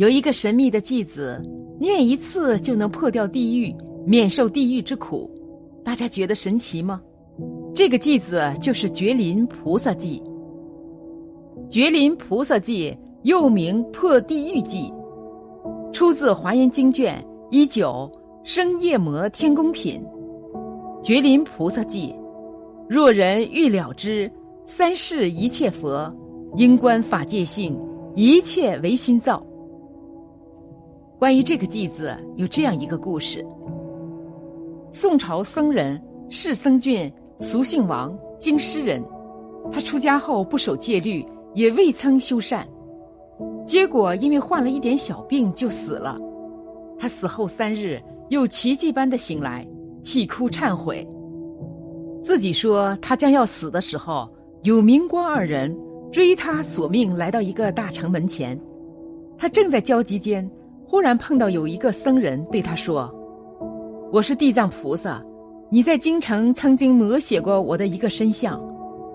有一个神秘的偈子，念一次就能破掉地狱，免受地狱之苦。大家觉得神奇吗？这个偈子就是觉林菩萨偈。觉林菩萨偈又名破地狱偈，出自《华严经》卷一九生夜魔天宫品。觉林菩萨偈：若人欲了之，三世一切佛，应观法界性，一切唯心造。关于这个偈子，有这样一个故事：宋朝僧人释僧俊，俗姓王，经师人。他出家后不守戒律，也未曾修善，结果因为患了一点小病就死了。他死后三日，又奇迹般的醒来，啼哭忏悔，自己说他将要死的时候，有明光二人追他索命来到一个大城门前，他正在焦急间。忽然碰到有一个僧人对他说：“我是地藏菩萨，你在京城曾经摹写过我的一个身像，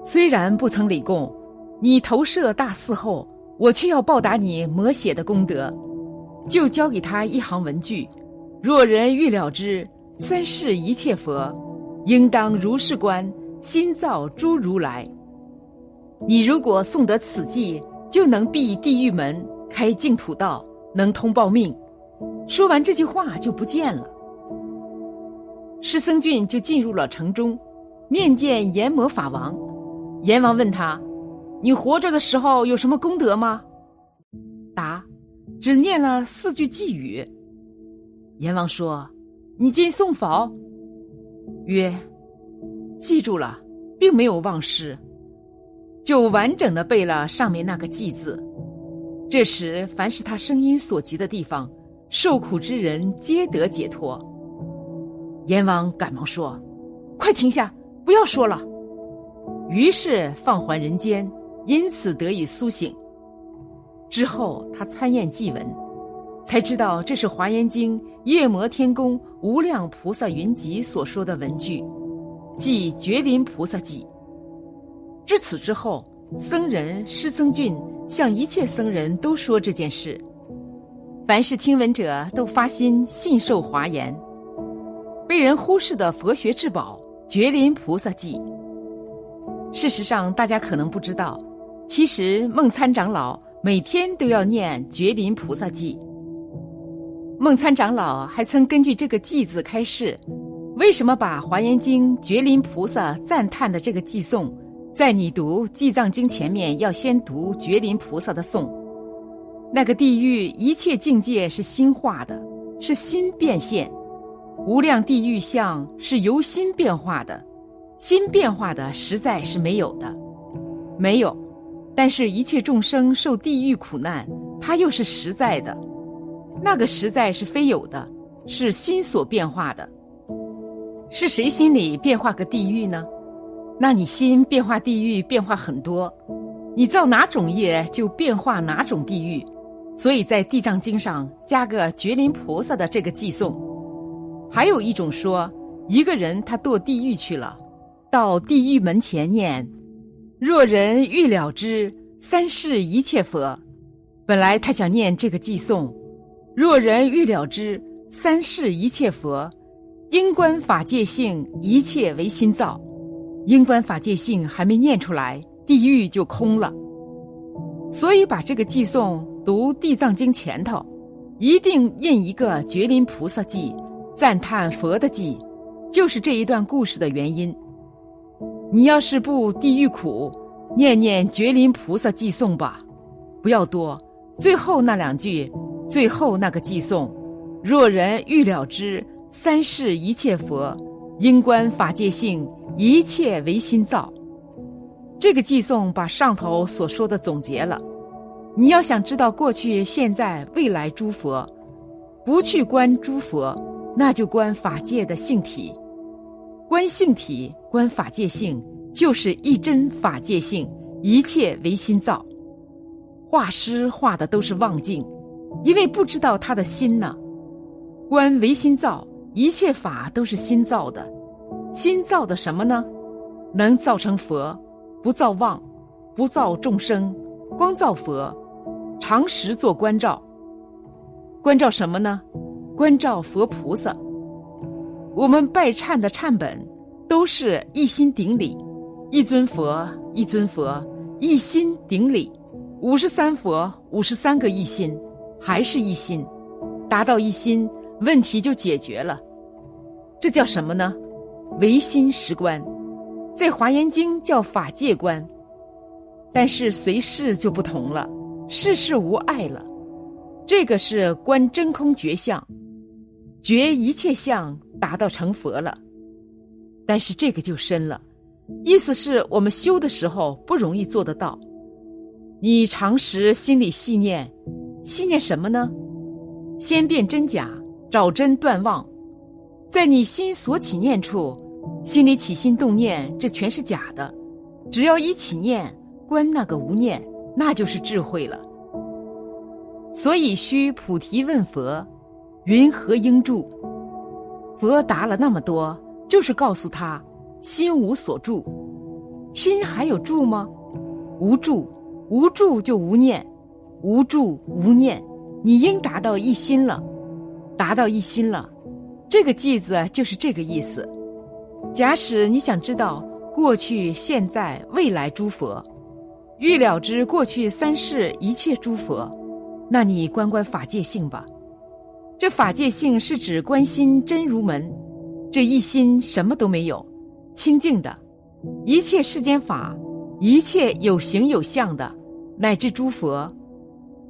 虽然不曾礼供，你投射大寺后，我却要报答你摹写的功德。”就交给他一行文句：“若人欲了之，三世一切佛，应当如是观，心造诸如来。你如果诵得此记，就能闭地狱门，开净土道。”能通报命，说完这句话就不见了。师僧俊就进入了城中，面见阎魔法王。阎王问他：“你活着的时候有什么功德吗？”答：“只念了四句偈语。”阎王说：“你今诵否？”曰：“记住了，并没有忘失。”就完整的背了上面那个偈字。这时，凡是他声音所及的地方，受苦之人皆得解脱。阎王赶忙说：“快停下，不要说了。”于是放还人间，因此得以苏醒。之后他参验祭文，才知道这是《华严经》夜摩天宫无量菩萨云集所说的文句，即觉林菩萨偈。至此之后，僧人师僧俊。向一切僧人都说这件事，凡是听闻者都发心信受华严。被人忽视的佛学至宝——觉林菩萨记。事实上，大家可能不知道，其实梦参长老每天都要念觉林菩萨记。梦参长老还曾根据这个偈字开示，为什么把《华严经》觉林菩萨赞叹的这个偈颂。在你读《记藏经》前面，要先读觉林菩萨的颂。那个地狱一切境界是心化的，是心变现；无量地狱相是由心变化的，心变化的实在是没有的，没有。但是，一切众生受地狱苦难，它又是实在的。那个实在是非有的，是心所变化的。是谁心里变化个地狱呢？那你心变化地狱变化很多，你造哪种业就变化哪种地狱，所以在地藏经上加个觉林菩萨的这个寄送。还有一种说，一个人他堕地狱去了，到地狱门前念：“若人欲了之，三世一切佛。”本来他想念这个寄送：“若人欲了之，三世一切佛，应观法界性，一切唯心造。”因观法界性还没念出来，地狱就空了。所以把这个寄送读地藏经前头，一定印一个觉林菩萨记，赞叹佛的记，就是这一段故事的原因。你要是不地狱苦，念念觉林菩萨寄送吧，不要多。最后那两句，最后那个寄送：若人欲了之，三世一切佛，应观法界性。一切唯心造，这个寄送把上头所说的总结了。你要想知道过去、现在、未来诸佛，不去观诸佛，那就观法界的性体。观性体，观法界性，就是一真法界性，一切唯心造。画师画的都是妄境，因为不知道他的心呢。观唯心造，一切法都是心造的。心造的什么呢？能造成佛，不造妄，不造众生，光造佛。常时做关照，关照什么呢？关照佛菩萨。我们拜忏的忏本，都是一心顶礼，一尊佛，一尊佛，一心顶礼，五十三佛，五十三个一心，还是一心，达到一心，问题就解决了。这叫什么呢？唯心实观，在华严经叫法界观，但是随事就不同了。世事无碍了，这个是观真空觉相，觉一切相，达到成佛了。但是这个就深了，意思是我们修的时候不容易做得到。你常时心里细念，细念什么呢？先辨真假，找真断妄，在你心所起念处，心里起心动念，这全是假的。只要一起念，观那个无念。那就是智慧了。所以须菩提问佛：“云何应住？”佛答了那么多，就是告诉他：心无所住。心还有住吗？无住，无住就无念，无住无念，你应达到一心了。达到一心了，这个句子就是这个意思。假使你想知道过去、现在、未来诸佛。欲了知过去三世一切诸佛，那你观观法界性吧。这法界性是指观心真如门，这一心什么都没有，清净的。一切世间法，一切有形有相的，乃至诸佛，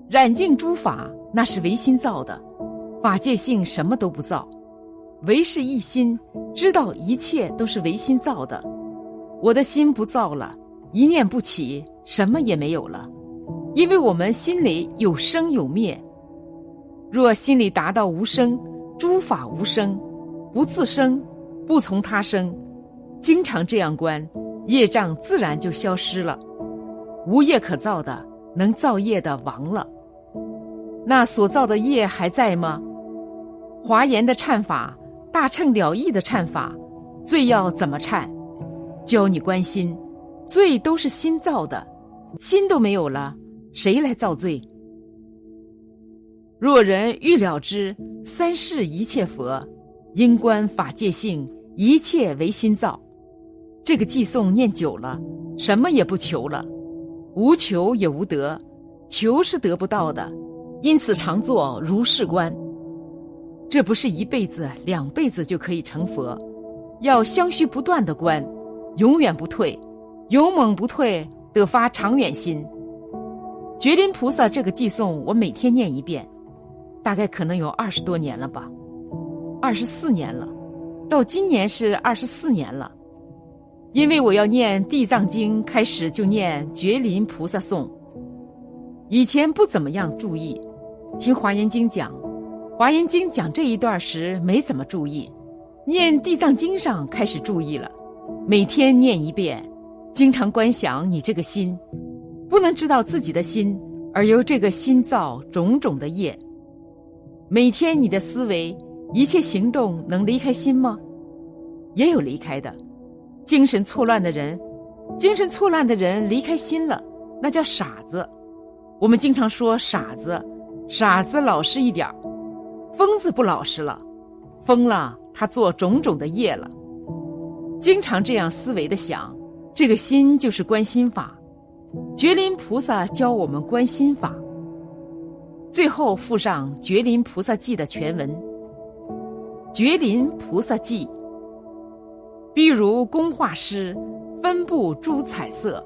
染净诸法，那是唯心造的。法界性什么都不造，唯是一心，知道一切都是唯心造的。我的心不造了，一念不起。什么也没有了，因为我们心里有生有灭。若心里达到无生，诸法无生，不自生，不从他生，经常这样观，业障自然就消失了。无业可造的，能造业的亡了。那所造的业还在吗？华严的忏法，大乘了义的忏法，罪要怎么忏？教你关心，罪都是心造的。心都没有了，谁来造罪？若人欲了知三世一切佛，因观法界性，一切唯心造。这个寄诵念久了，什么也不求了，无求也无得，求是得不到的，因此常做如是观。这不是一辈子、两辈子就可以成佛，要相续不断的观，永远不退，勇猛不退。得发长远心，觉林菩萨这个寄颂，我每天念一遍，大概可能有二十多年了吧，二十四年了，到今年是二十四年了。因为我要念《地藏经》，开始就念觉林菩萨颂。以前不怎么样注意，听《华严经》讲，《华严经》讲这一段时没怎么注意，念《地藏经》上开始注意了，每天念一遍。经常观想你这个心，不能知道自己的心，而由这个心造种种的业。每天你的思维、一切行动能离开心吗？也有离开的。精神错乱的人，精神错乱的人离开心了，那叫傻子。我们经常说傻子，傻子老实一点儿疯子不老实了，疯了他做种种的业了。经常这样思维的想。这个心就是观心法，觉林菩萨教我们观心法。最后附上《觉林菩萨记》的全文，《觉林菩萨记》，譬如工画师分布诸彩色，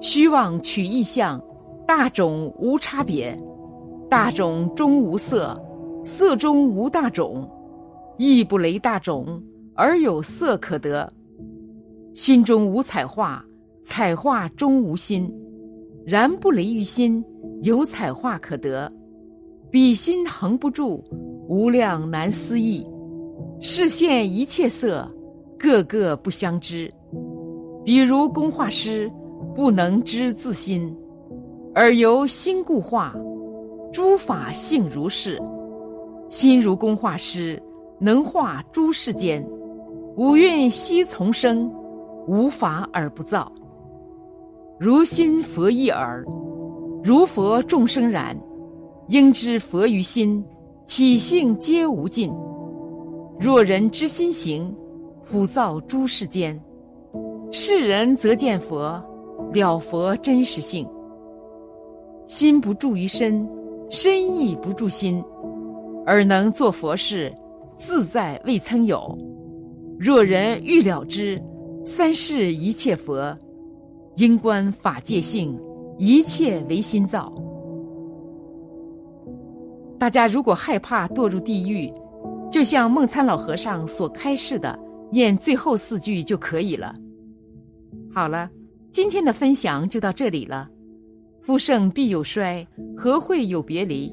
虚妄取意象，大种无差别，大种中无色，色中无大种，亦不雷大种，而有色可得。心中无彩画，彩画中无心，然不离于心，有彩画可得，笔心横不住，无量难思议。视现一切色，个个不相知。比如工画师，不能知自心，而由心故画。诸法性如是，心如工画师，能画诸世间。五蕴悉从生，无法而不造。如心佛一耳，如佛众生然。应知佛于心，体性皆无尽。若人知心行，普造诸世间。世人则见佛，了佛真实性。心不住于身。身亦不住心，而能做佛事，自在未曾有。若人欲了之，三世一切佛，应观法界性，一切唯心造。大家如果害怕堕入地狱，就像梦参老和尚所开示的，念最后四句就可以了。好了，今天的分享就到这里了。夫盛必有衰，何会有别离？